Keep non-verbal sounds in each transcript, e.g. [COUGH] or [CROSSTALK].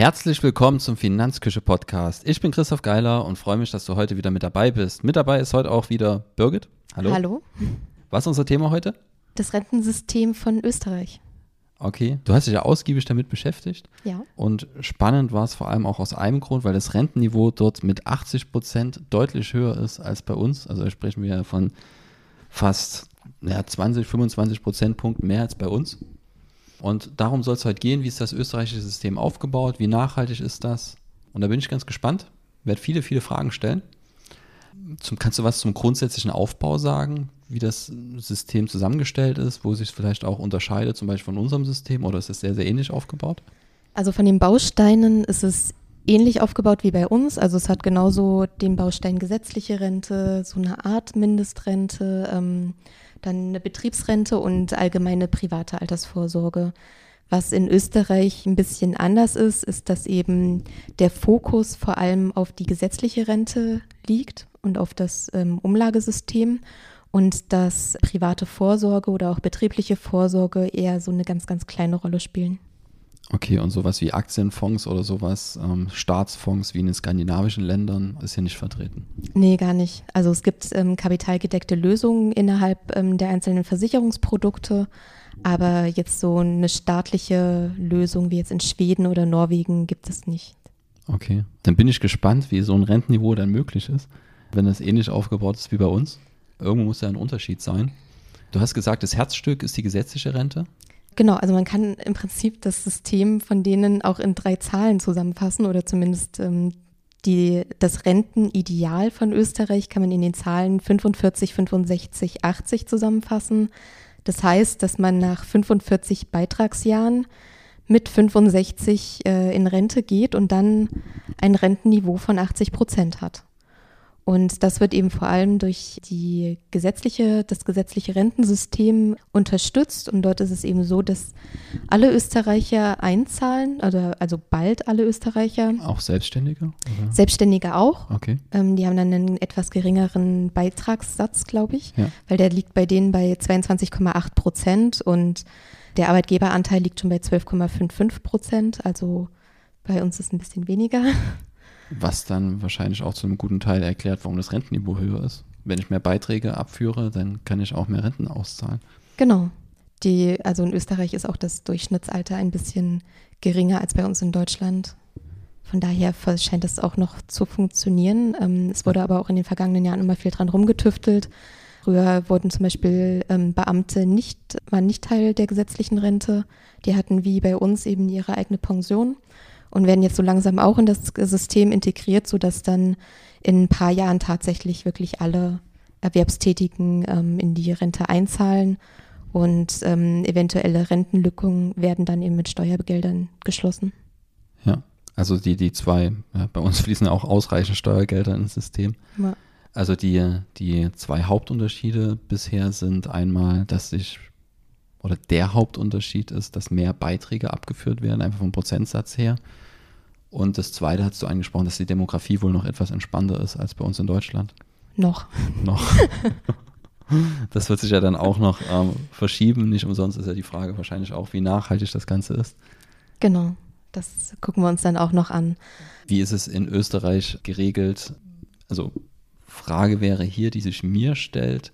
Herzlich willkommen zum Finanzküche Podcast. Ich bin Christoph Geiler und freue mich, dass du heute wieder mit dabei bist. Mit dabei ist heute auch wieder Birgit. Hallo. Hallo. Was ist unser Thema heute? Das Rentensystem von Österreich. Okay, du hast dich ja ausgiebig damit beschäftigt. Ja. Und spannend war es vor allem auch aus einem Grund, weil das Rentenniveau dort mit 80 Prozent deutlich höher ist als bei uns. Also sprechen wir ja von fast ja, 20, 25 Prozentpunkten mehr als bei uns. Und darum soll es heute gehen, wie ist das österreichische System aufgebaut, wie nachhaltig ist das? Und da bin ich ganz gespannt, werde viele, viele Fragen stellen. Zum, kannst du was zum grundsätzlichen Aufbau sagen, wie das System zusammengestellt ist, wo sich vielleicht auch unterscheidet, zum Beispiel von unserem System, oder ist es sehr, sehr ähnlich aufgebaut? Also von den Bausteinen ist es ähnlich aufgebaut wie bei uns. Also es hat genauso den Baustein gesetzliche Rente, so eine Art Mindestrente, ähm, dann eine Betriebsrente und allgemeine private Altersvorsorge. Was in Österreich ein bisschen anders ist, ist, dass eben der Fokus vor allem auf die gesetzliche Rente liegt und auf das ähm, Umlagesystem und dass private Vorsorge oder auch betriebliche Vorsorge eher so eine ganz, ganz kleine Rolle spielen. Okay, und sowas wie Aktienfonds oder sowas, ähm, Staatsfonds wie in den skandinavischen Ländern, ist hier nicht vertreten? Nee, gar nicht. Also es gibt ähm, kapitalgedeckte Lösungen innerhalb ähm, der einzelnen Versicherungsprodukte, aber jetzt so eine staatliche Lösung wie jetzt in Schweden oder Norwegen gibt es nicht. Okay, dann bin ich gespannt, wie so ein Rentenniveau dann möglich ist, wenn das ähnlich aufgebaut ist wie bei uns. Irgendwo muss ja ein Unterschied sein. Du hast gesagt, das Herzstück ist die gesetzliche Rente. Genau, also man kann im Prinzip das System von denen auch in drei Zahlen zusammenfassen oder zumindest ähm, die, das Rentenideal von Österreich kann man in den Zahlen 45, 65, 80 zusammenfassen. Das heißt, dass man nach 45 Beitragsjahren mit 65 äh, in Rente geht und dann ein Rentenniveau von 80 Prozent hat. Und das wird eben vor allem durch die gesetzliche, das gesetzliche Rentensystem unterstützt. Und dort ist es eben so, dass alle Österreicher einzahlen, oder also bald alle Österreicher. Auch Selbstständige? Oder? Selbstständige auch. Okay. Ähm, die haben dann einen etwas geringeren Beitragssatz, glaube ich, Ja. weil der liegt bei denen bei 22,8 Prozent und der Arbeitgeberanteil liegt schon bei 12,55 Prozent. Also bei uns ist ein bisschen weniger. Was dann wahrscheinlich auch zu einem guten Teil erklärt, warum das Rentenniveau höher ist. Wenn ich mehr Beiträge abführe, dann kann ich auch mehr Renten auszahlen. Genau. Die, also in Österreich ist auch das Durchschnittsalter ein bisschen geringer als bei uns in Deutschland. Von daher scheint es auch noch zu funktionieren. Ähm, es wurde aber auch in den vergangenen Jahren immer viel dran rumgetüftelt. Früher wurden zum Beispiel ähm, Beamte nicht, waren nicht Teil der gesetzlichen Rente. Die hatten wie bei uns eben ihre eigene Pension und werden jetzt so langsam auch in das System integriert, sodass dann in ein paar Jahren tatsächlich wirklich alle Erwerbstätigen ähm, in die Rente einzahlen und ähm, eventuelle Rentenlücken werden dann eben mit Steuergeldern geschlossen. Ja, also die, die zwei, ja, bei uns [LAUGHS] fließen auch ausreichend Steuergelder ins System. Ja. Also die, die zwei Hauptunterschiede bisher sind einmal, dass sich, oder der Hauptunterschied ist, dass mehr Beiträge abgeführt werden, einfach vom Prozentsatz her. Und das zweite hast du angesprochen, dass die Demografie wohl noch etwas entspannter ist als bei uns in Deutschland. Noch. Noch. [LAUGHS] Das wird sich ja dann auch noch ähm, verschieben. Nicht umsonst ist ja die Frage wahrscheinlich auch, wie nachhaltig das Ganze ist. Genau. Das gucken wir uns dann auch noch an. Wie ist es in Österreich geregelt? Also Frage wäre hier, die sich mir stellt.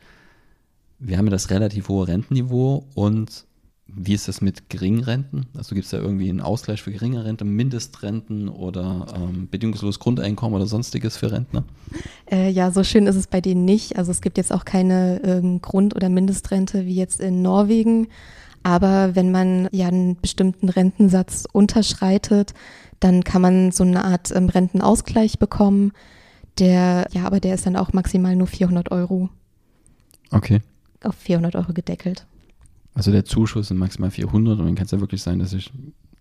Wir haben ja das relativ hohe Rentenniveau und wie ist das mit Geringrenten? Also gibt es da irgendwie einen Ausgleich für geringe Rente, Mindestrenten oder ähm, bedingungsloses Grundeinkommen oder sonstiges für Rentner? Äh, ja, so schön ist es bei denen nicht. Also es gibt jetzt auch keine ähm, Grund- oder Mindestrente wie jetzt in Norwegen. Aber wenn man ja einen bestimmten Rentensatz unterschreitet, dann kann man so eine Art ähm, Rentenausgleich bekommen. Der, ja, aber der ist dann auch maximal nur 400 Euro Okay. Auf 400 Euro gedeckelt. Also der Zuschuss sind maximal 400 und dann kann es ja wirklich sein, dass ich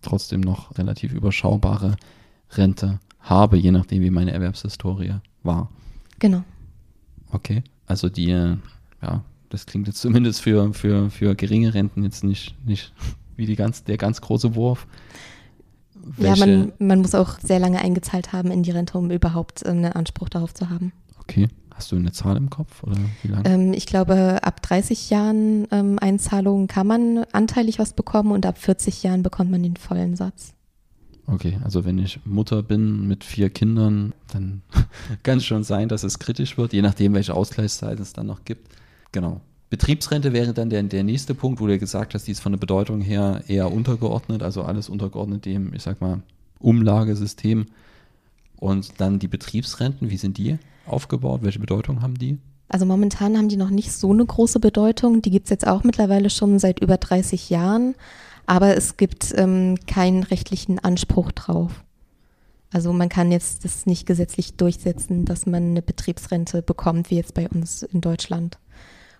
trotzdem noch relativ überschaubare Rente habe, je nachdem, wie meine Erwerbshistorie war. Genau. Okay. Also die, äh, ja, das klingt jetzt zumindest für, für, für geringe Renten jetzt nicht, nicht wie die ganz, der ganz große Wurf. Ja, man, man muss auch sehr lange eingezahlt haben in die Rente, um überhaupt ähm, einen Anspruch darauf zu haben. Okay. Hast du eine Zahl im Kopf oder wie lange? Ähm, ich glaube, ab 30 Jahren ähm, Einzahlungen kann man anteilig was bekommen und ab 40 Jahren bekommt man den vollen Satz. Okay, also wenn ich Mutter bin mit vier Kindern, dann [LAUGHS] kann es schon sein, dass es kritisch wird, je nachdem, welche Ausgleichszeit es dann noch gibt. Genau. Betriebsrente wäre dann der, der nächste Punkt, wo du gesagt hast, die ist von der Bedeutung her eher untergeordnet, also alles untergeordnet dem, ich sag mal, Umlagesystem. Und dann die Betriebsrenten, wie sind die aufgebaut? Welche Bedeutung haben die? Also momentan haben die noch nicht so eine große Bedeutung. Die gibt es jetzt auch mittlerweile schon seit über 30 Jahren, aber es gibt ähm, keinen rechtlichen Anspruch drauf. Also man kann jetzt das nicht gesetzlich durchsetzen, dass man eine Betriebsrente bekommt, wie jetzt bei uns in Deutschland.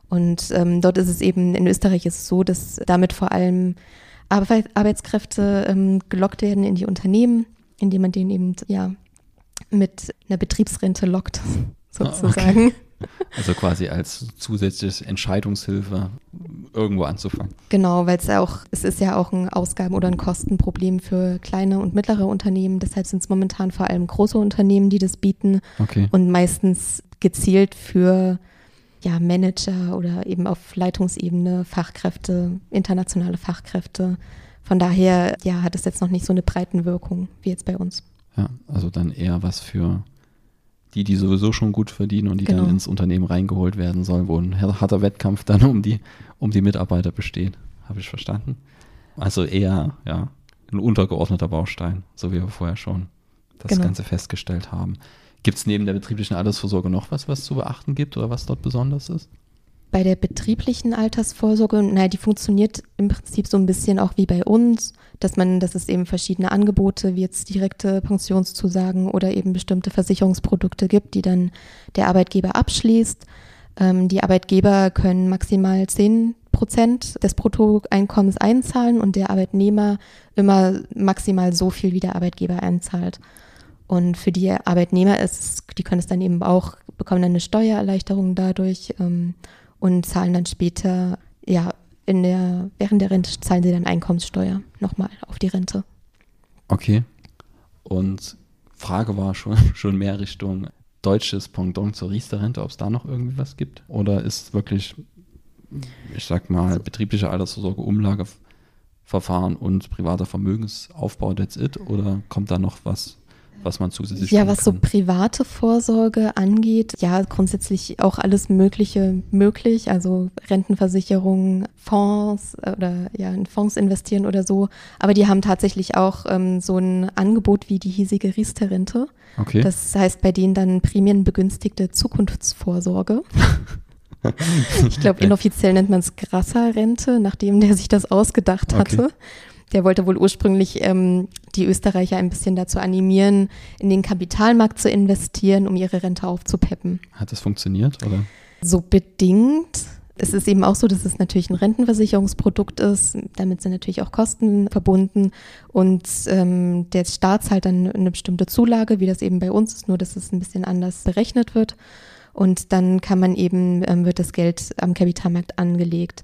Und ähm, dort ist es eben, in Österreich ist es so, dass damit vor allem Arbeitskräfte ähm, gelockt werden in die Unternehmen, indem man denen eben ja mit einer Betriebsrente lockt, [LAUGHS] sozusagen. Okay. Also quasi als zusätzliche Entscheidungshilfe irgendwo anzufangen. Genau, weil es ja auch, es ist ja auch ein Ausgaben- oder ein Kostenproblem für kleine und mittlere Unternehmen. Deshalb sind es momentan vor allem große Unternehmen, die das bieten okay. und meistens gezielt für ja, Manager oder eben auf Leitungsebene Fachkräfte, internationale Fachkräfte. Von daher ja, hat es jetzt noch nicht so eine Breitenwirkung wie jetzt bei uns. Ja, also dann eher was für die, die sowieso schon gut verdienen und die genau. dann ins Unternehmen reingeholt werden sollen, wo ein harter Wettkampf dann um die, um die Mitarbeiter besteht. Habe ich verstanden? Also eher, ja, ein untergeordneter Baustein, so wie wir vorher schon das genau. Ganze festgestellt haben. Gibt es neben der betrieblichen Altersvorsorge noch was, was zu beachten gibt oder was dort besonders ist? Bei der betrieblichen Altersvorsorge, naja, die funktioniert im Prinzip so ein bisschen auch wie bei uns, dass man, dass es eben verschiedene Angebote, wie jetzt direkte Pensionszusagen oder eben bestimmte Versicherungsprodukte gibt, die dann der Arbeitgeber abschließt. Ähm, die Arbeitgeber können maximal 10 Prozent des Bruttoeinkommens einzahlen und der Arbeitnehmer immer maximal so viel, wie der Arbeitgeber einzahlt. Und für die Arbeitnehmer ist, die können es dann eben auch, bekommen dann eine Steuererleichterung dadurch ähm, und zahlen dann später, ja, in der, während der Rente zahlen sie dann Einkommenssteuer nochmal auf die Rente. Okay. Und Frage war schon, [LAUGHS] schon mehr Richtung deutsches Pendant zur Riester-Rente, ob es da noch irgendwie was gibt? Oder ist wirklich, ich sag mal, betriebliche Altersvorsorge, Umlageverfahren und privater Vermögensaufbau, that's it? Oder kommt da noch was was man zusätzlich Ja, was so private Vorsorge angeht, ja, grundsätzlich auch alles Mögliche möglich, also Rentenversicherung, Fonds äh, oder ja, in Fonds investieren oder so. Aber die haben tatsächlich auch ähm, so ein Angebot wie die hiesige Riester-Rente. Okay. Das heißt bei denen dann prämienbegünstigte Zukunftsvorsorge. [LAUGHS] ich glaube, inoffiziell nennt man es Grasser-Rente, nachdem der sich das ausgedacht hatte. Okay. Der wollte wohl ursprünglich ähm, die Österreicher ein bisschen dazu animieren, in den Kapitalmarkt zu investieren, um ihre Rente aufzupeppen. Hat das funktioniert, oder? So bedingt. Es ist eben auch so, dass es natürlich ein Rentenversicherungsprodukt ist. Damit sind natürlich auch Kosten verbunden. Und ähm, der Staat zahlt dann eine bestimmte Zulage, wie das eben bei uns ist, nur dass es ein bisschen anders berechnet wird. Und dann kann man eben, ähm, wird das Geld am Kapitalmarkt angelegt.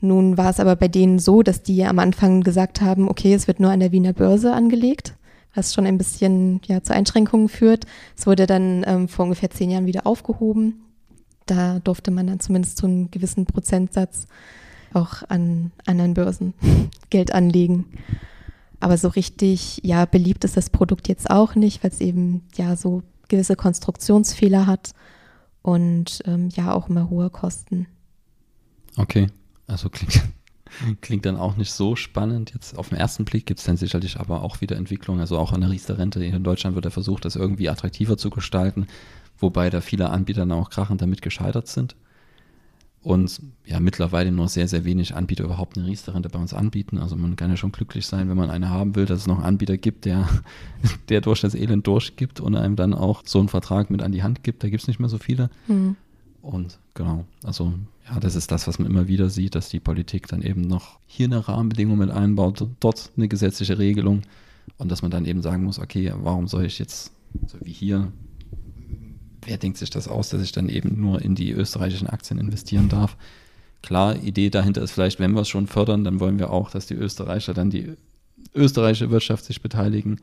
Nun war es aber bei denen so, dass die am Anfang gesagt haben, okay, es wird nur an der Wiener Börse angelegt, was schon ein bisschen ja, zu Einschränkungen führt. Es wurde dann ähm, vor ungefähr zehn Jahren wieder aufgehoben. Da durfte man dann zumindest zu einem gewissen Prozentsatz auch an anderen Börsen [LAUGHS] Geld anlegen. Aber so richtig, ja, beliebt ist das Produkt jetzt auch nicht, weil es eben ja so gewisse Konstruktionsfehler hat und ähm, ja auch immer hohe Kosten. Okay. Also klingt, [LAUGHS] klingt dann auch nicht so spannend. Jetzt auf den ersten Blick gibt es dann sicherlich aber auch wieder Entwicklung. Also auch an der Riester-Rente in Deutschland wird ja versucht, das irgendwie attraktiver zu gestalten, wobei da viele Anbieter dann auch krachend damit gescheitert sind. Und ja, mittlerweile nur sehr, sehr wenig Anbieter überhaupt eine Riester-Rente bei uns anbieten. Also man kann ja schon glücklich sein, wenn man eine haben will, dass es noch einen Anbieter gibt, der, [LAUGHS] der durch das Elend durchgibt und einem dann auch so einen Vertrag mit an die Hand gibt. Da gibt es nicht mehr so viele. Mhm. Und genau, also ja, das ist das, was man immer wieder sieht, dass die Politik dann eben noch hier eine Rahmenbedingung mit einbaut, dort eine gesetzliche Regelung und dass man dann eben sagen muss, okay, warum soll ich jetzt, so wie hier, wer denkt sich das aus, dass ich dann eben nur in die österreichischen Aktien investieren darf? Klar, Idee dahinter ist vielleicht, wenn wir es schon fördern, dann wollen wir auch, dass die Österreicher dann die österreichische Wirtschaft sich beteiligen.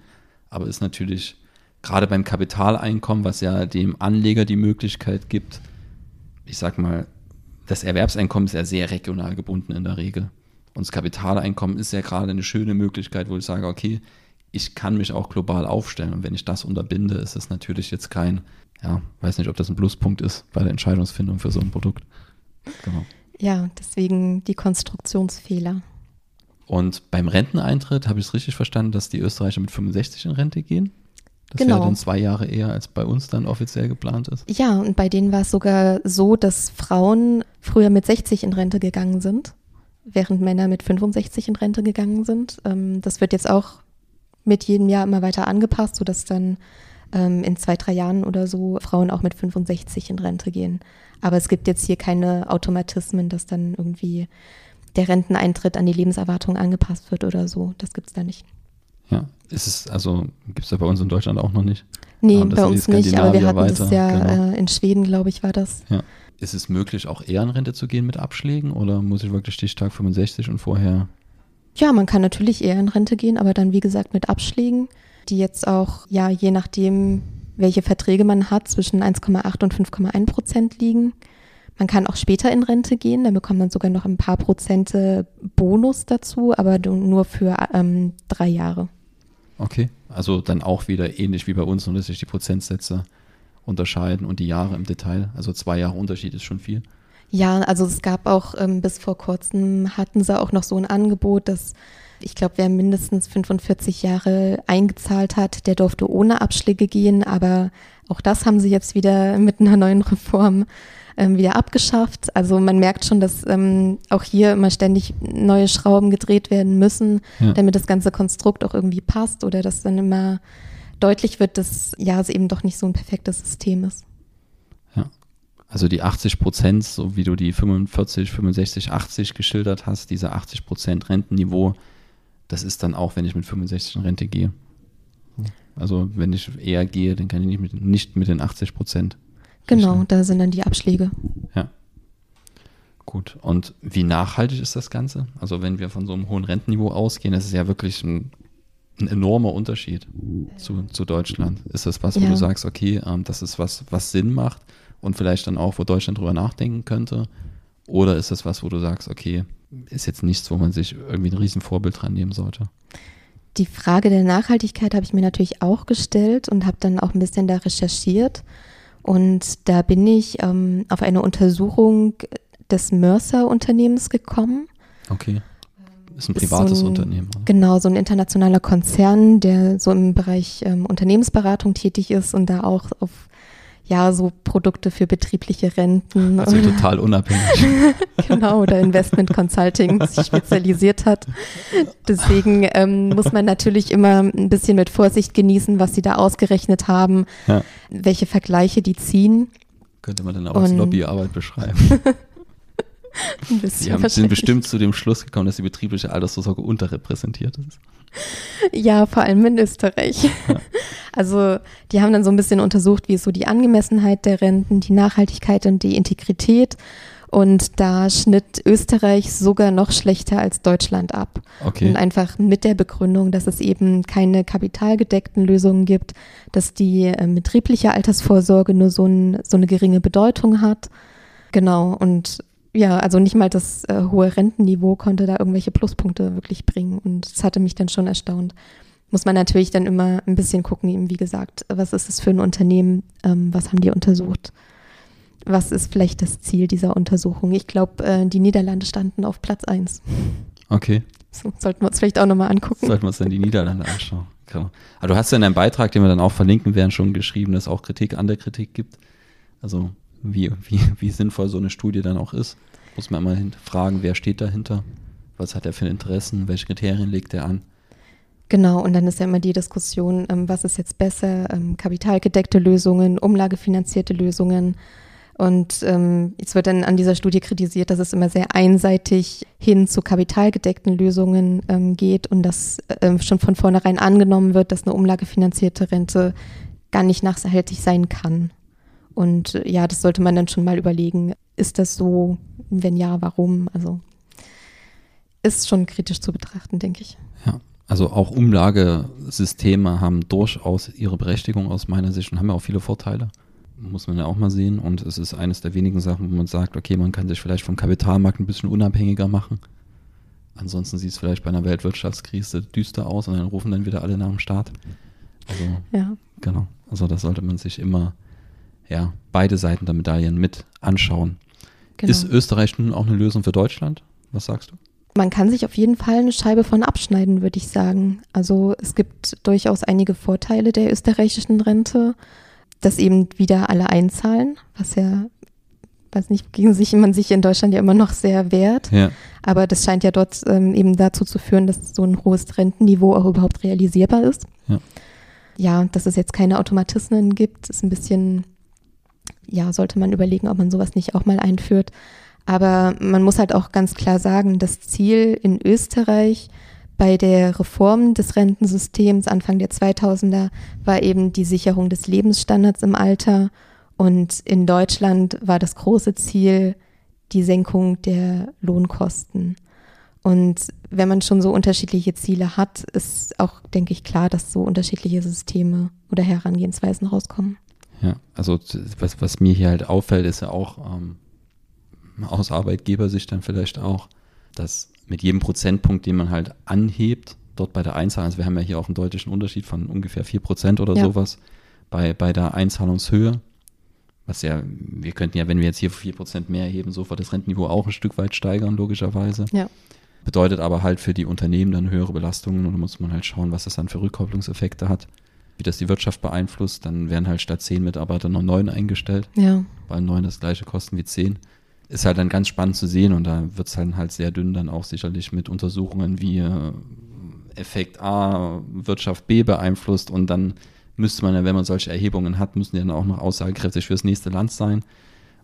Aber ist natürlich gerade beim Kapitaleinkommen, was ja dem Anleger die Möglichkeit gibt, ich sag mal, das Erwerbseinkommen ist ja sehr regional gebunden in der Regel. Und das Kapitaleinkommen ist ja gerade eine schöne Möglichkeit, wo ich sage, okay, ich kann mich auch global aufstellen. Und wenn ich das unterbinde, ist es natürlich jetzt kein, ja, weiß nicht, ob das ein Pluspunkt ist bei der Entscheidungsfindung für so ein Produkt. Genau. Ja, deswegen die Konstruktionsfehler. Und beim Renteneintritt habe ich es richtig verstanden, dass die Österreicher mit 65 in Rente gehen? Das genau. wäre dann zwei Jahre eher, als bei uns dann offiziell geplant ist. Ja, und bei denen war es sogar so, dass Frauen früher mit 60 in Rente gegangen sind, während Männer mit 65 in Rente gegangen sind. Ähm, das wird jetzt auch mit jedem Jahr immer weiter angepasst, sodass dann ähm, in zwei, drei Jahren oder so Frauen auch mit 65 in Rente gehen. Aber es gibt jetzt hier keine Automatismen, dass dann irgendwie der Renteneintritt an die Lebenserwartung angepasst wird oder so. Das gibt es da nicht. Ja, ist es, also gibt es ja bei uns in Deutschland auch noch nicht. Nee, bei uns nicht, aber wir hatten weiter. das ja genau. äh, in Schweden, glaube ich, war das. Ja. Ist es möglich, auch eher in Rente zu gehen mit Abschlägen oder muss ich wirklich Stichtag 65 und vorher? Ja, man kann natürlich eher in Rente gehen, aber dann, wie gesagt, mit Abschlägen, die jetzt auch, ja, je nachdem, welche Verträge man hat, zwischen 1,8 und 5,1 Prozent liegen. Man kann auch später in Rente gehen, da bekommt man sogar noch ein paar Prozente Bonus dazu, aber nur für ähm, drei Jahre. Okay, also dann auch wieder ähnlich wie bei uns, nur dass sich die Prozentsätze unterscheiden und die Jahre im Detail. Also zwei Jahre Unterschied ist schon viel. Ja, also es gab auch ähm, bis vor kurzem hatten sie auch noch so ein Angebot, dass ich glaube, wer mindestens 45 Jahre eingezahlt hat, der durfte ohne Abschläge gehen, aber auch das haben sie jetzt wieder mit einer neuen Reform ähm, wieder abgeschafft. Also man merkt schon, dass ähm, auch hier immer ständig neue Schrauben gedreht werden müssen, ja. damit das ganze Konstrukt auch irgendwie passt oder dass dann immer deutlich wird, dass ja es eben doch nicht so ein perfektes System ist. Ja. Also die 80 Prozent, so wie du die 45, 65, 80 geschildert hast, diese 80 Prozent Rentenniveau, das ist dann auch, wenn ich mit 65 in Rente gehe. Also wenn ich eher gehe, dann kann ich nicht mit, nicht mit den 80 Prozent. Genau, da sind dann die Abschläge. Ja. Gut. Und wie nachhaltig ist das Ganze? Also wenn wir von so einem hohen Rentenniveau ausgehen, das ist ja wirklich ein, ein enormer Unterschied zu, zu Deutschland. Ist das was, wo ja. du sagst, okay, ähm, das ist was, was Sinn macht und vielleicht dann auch, wo Deutschland drüber nachdenken könnte? Oder ist das was, wo du sagst, okay, ist jetzt nichts, wo man sich irgendwie ein Riesenvorbild dran nehmen sollte? Die Frage der Nachhaltigkeit habe ich mir natürlich auch gestellt und habe dann auch ein bisschen da recherchiert. Und da bin ich ähm, auf eine Untersuchung des Mercer-Unternehmens gekommen. Okay. Ist ein privates so ein, Unternehmen. Oder? Genau, so ein internationaler Konzern, der so im Bereich ähm, Unternehmensberatung tätig ist und da auch auf ja, so Produkte für betriebliche Renten. Also total unabhängig. [LAUGHS] genau, oder Investment Consulting sich spezialisiert hat. Deswegen ähm, muss man natürlich immer ein bisschen mit Vorsicht genießen, was sie da ausgerechnet haben, ja. welche Vergleiche die ziehen. Könnte man dann auch als Lobbyarbeit beschreiben. [LAUGHS] Sie haben, sind bestimmt zu dem Schluss gekommen, dass die betriebliche Altersvorsorge unterrepräsentiert ist. Ja, vor allem in Österreich. Ja. Also die haben dann so ein bisschen untersucht, wie ist so die Angemessenheit der Renten, die Nachhaltigkeit und die Integrität. Und da schnitt Österreich sogar noch schlechter als Deutschland ab. Okay. Und einfach mit der Begründung, dass es eben keine kapitalgedeckten Lösungen gibt, dass die äh, betriebliche Altersvorsorge nur so, ein, so eine geringe Bedeutung hat. Genau. Und ja, also nicht mal das äh, hohe Rentenniveau konnte da irgendwelche Pluspunkte wirklich bringen. Und das hatte mich dann schon erstaunt. Muss man natürlich dann immer ein bisschen gucken, eben wie gesagt, was ist es für ein Unternehmen, ähm, was haben die untersucht? Was ist vielleicht das Ziel dieser Untersuchung? Ich glaube, äh, die Niederlande standen auf Platz 1. Okay. So, sollten wir uns vielleicht auch nochmal angucken. Sollten wir uns dann die Niederlande anschauen. Genau. Aber du hast ja in deinem Beitrag, den wir dann auch verlinken werden, schon geschrieben, dass es auch Kritik an der Kritik gibt. Also wie, wie, wie sinnvoll so eine Studie dann auch ist. Muss man immer fragen, wer steht dahinter, was hat er für Interessen, welche Kriterien legt er an. Genau, und dann ist ja immer die Diskussion, ähm, was ist jetzt besser, ähm, kapitalgedeckte Lösungen, umlagefinanzierte Lösungen. Und ähm, jetzt wird dann an dieser Studie kritisiert, dass es immer sehr einseitig hin zu kapitalgedeckten Lösungen ähm, geht und dass ähm, schon von vornherein angenommen wird, dass eine umlagefinanzierte Rente gar nicht nachhaltig sein kann. Und äh, ja, das sollte man dann schon mal überlegen. Ist das so? Wenn ja, warum? Also ist schon kritisch zu betrachten, denke ich. Ja, also auch Umlagesysteme haben durchaus ihre Berechtigung aus meiner Sicht und haben ja auch viele Vorteile. Muss man ja auch mal sehen. Und es ist eines der wenigen Sachen, wo man sagt, okay, man kann sich vielleicht vom Kapitalmarkt ein bisschen unabhängiger machen. Ansonsten sieht es vielleicht bei einer Weltwirtschaftskrise düster aus und dann rufen dann wieder alle nach dem Staat. Also, ja. genau. Also da sollte man sich immer ja, beide Seiten der Medaillen mit anschauen. Genau. Ist Österreich nun auch eine Lösung für Deutschland? Was sagst du? Man kann sich auf jeden Fall eine Scheibe von abschneiden, würde ich sagen. Also es gibt durchaus einige Vorteile der österreichischen Rente, dass eben wieder alle einzahlen, was ja, weiß nicht, gegen sich man sich in Deutschland ja immer noch sehr wehrt. Ja. Aber das scheint ja dort ähm, eben dazu zu führen, dass so ein hohes Rentenniveau auch überhaupt realisierbar ist. Ja. ja, dass es jetzt keine Automatismen gibt, ist ein bisschen, ja, sollte man überlegen, ob man sowas nicht auch mal einführt. Aber man muss halt auch ganz klar sagen, das Ziel in Österreich bei der Reform des Rentensystems Anfang der 2000er war eben die Sicherung des Lebensstandards im Alter. Und in Deutschland war das große Ziel die Senkung der Lohnkosten. Und wenn man schon so unterschiedliche Ziele hat, ist auch, denke ich, klar, dass so unterschiedliche Systeme oder Herangehensweisen rauskommen. Ja, also was, was mir hier halt auffällt, ist ja auch, ähm, aus Arbeitgebersicht dann vielleicht auch, dass mit jedem Prozentpunkt, den man halt anhebt, dort bei der Einzahlung, also wir haben ja hier auch einen deutlichen Unterschied von ungefähr 4 Prozent oder ja. sowas bei, bei der Einzahlungshöhe. Was ja, wir könnten ja, wenn wir jetzt hier 4 Prozent mehr erheben, sofort das Rentenniveau auch ein Stück weit steigern, logischerweise. Ja. Bedeutet aber halt für die Unternehmen dann höhere Belastungen und da muss man halt schauen, was das dann für Rückkopplungseffekte hat, wie das die Wirtschaft beeinflusst. Dann werden halt statt 10 Mitarbeiter noch 9 eingestellt, ja. weil 9 das gleiche kosten wie 10 ist halt dann ganz spannend zu sehen und da wird es halt, halt sehr dünn dann auch sicherlich mit Untersuchungen wie äh, Effekt A Wirtschaft B beeinflusst und dann müsste man ja, wenn man solche Erhebungen hat, müssen die dann auch noch aussagekräftig fürs nächste Land sein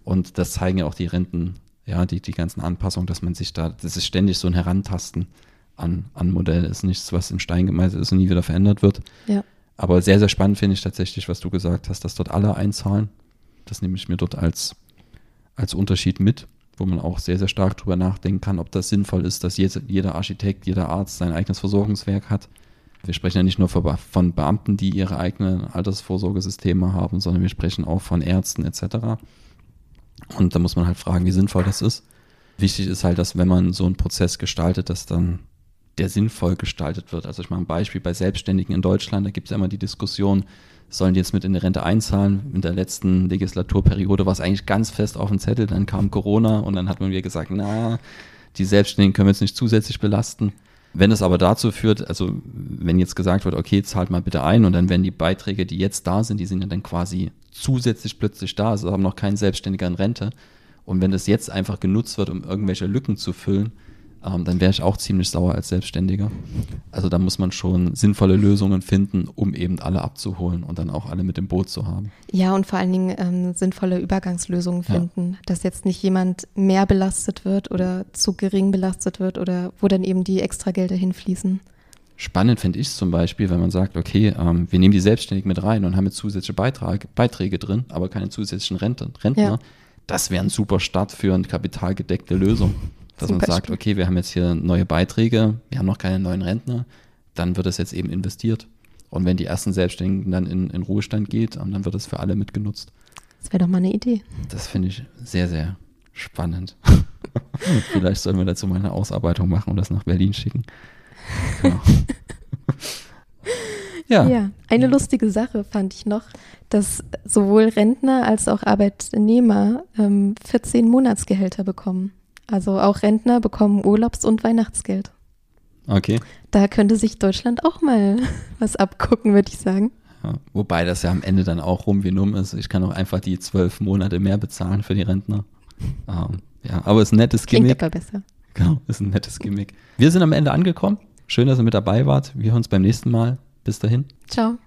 und das zeigen ja auch die Renten, ja, die, die ganzen Anpassungen, dass man sich da, das ist ständig so ein Herantasten an, an Modell, ist nichts, was in Stein gemeißelt ist und nie wieder verändert wird. Ja. Aber sehr, sehr spannend finde ich tatsächlich, was du gesagt hast, dass dort alle einzahlen. Das nehme ich mir dort als als Unterschied mit, wo man auch sehr, sehr stark drüber nachdenken kann, ob das sinnvoll ist, dass jeder Architekt, jeder Arzt sein eigenes Versorgungswerk hat. Wir sprechen ja nicht nur von Beamten, die ihre eigenen Altersvorsorgesysteme haben, sondern wir sprechen auch von Ärzten etc. Und da muss man halt fragen, wie sinnvoll das ist. Wichtig ist halt, dass wenn man so einen Prozess gestaltet, dass dann der sinnvoll gestaltet wird. Also ich mache ein Beispiel bei Selbstständigen in Deutschland, da gibt es ja immer die Diskussion, sollen die jetzt mit in die Rente einzahlen. In der letzten Legislaturperiode war es eigentlich ganz fest auf dem Zettel, dann kam Corona und dann hat man wieder gesagt, na, die Selbstständigen können wir jetzt nicht zusätzlich belasten. Wenn es aber dazu führt, also wenn jetzt gesagt wird, okay, zahlt mal bitte ein und dann werden die Beiträge, die jetzt da sind, die sind ja dann quasi zusätzlich plötzlich da, also haben noch keinen Selbstständiger in Rente. Und wenn das jetzt einfach genutzt wird, um irgendwelche Lücken zu füllen, ähm, dann wäre ich auch ziemlich sauer als Selbstständiger. Also da muss man schon sinnvolle Lösungen finden, um eben alle abzuholen und dann auch alle mit dem Boot zu haben. Ja, und vor allen Dingen ähm, sinnvolle Übergangslösungen finden, ja. dass jetzt nicht jemand mehr belastet wird oder zu gering belastet wird oder wo dann eben die Extragelder hinfließen. Spannend finde ich es zum Beispiel, wenn man sagt, okay, ähm, wir nehmen die Selbstständigen mit rein und haben jetzt zusätzliche Beitrag, Beiträge drin, aber keine zusätzlichen Rente, Rentner. Ja. Das wäre ein super Start für eine kapitalgedeckte Lösung. Dass Zum man Beispiel. sagt, okay, wir haben jetzt hier neue Beiträge, wir haben noch keine neuen Rentner, dann wird es jetzt eben investiert. Und wenn die ersten Selbstständigen dann in, in Ruhestand geht, dann wird es für alle mitgenutzt. Das wäre doch mal eine Idee. Das finde ich sehr, sehr spannend. [LAUGHS] Vielleicht sollen wir dazu mal eine Ausarbeitung machen und das nach Berlin schicken. Genau. [LAUGHS] ja. ja, eine lustige Sache fand ich noch, dass sowohl Rentner als auch Arbeitnehmer ähm, 14 Monatsgehälter bekommen. Also auch Rentner bekommen Urlaubs- und Weihnachtsgeld. Okay. Da könnte sich Deutschland auch mal [LAUGHS] was abgucken, würde ich sagen. Ja, wobei das ja am Ende dann auch rum wie numm ist. Ich kann auch einfach die zwölf Monate mehr bezahlen für die Rentner. Ähm, ja, aber es ist ein nettes Klingt Gimmick. Klingt aber besser. Genau, ist ein nettes Gimmick. Wir sind am Ende angekommen. Schön, dass ihr mit dabei wart. Wir hören uns beim nächsten Mal. Bis dahin. Ciao.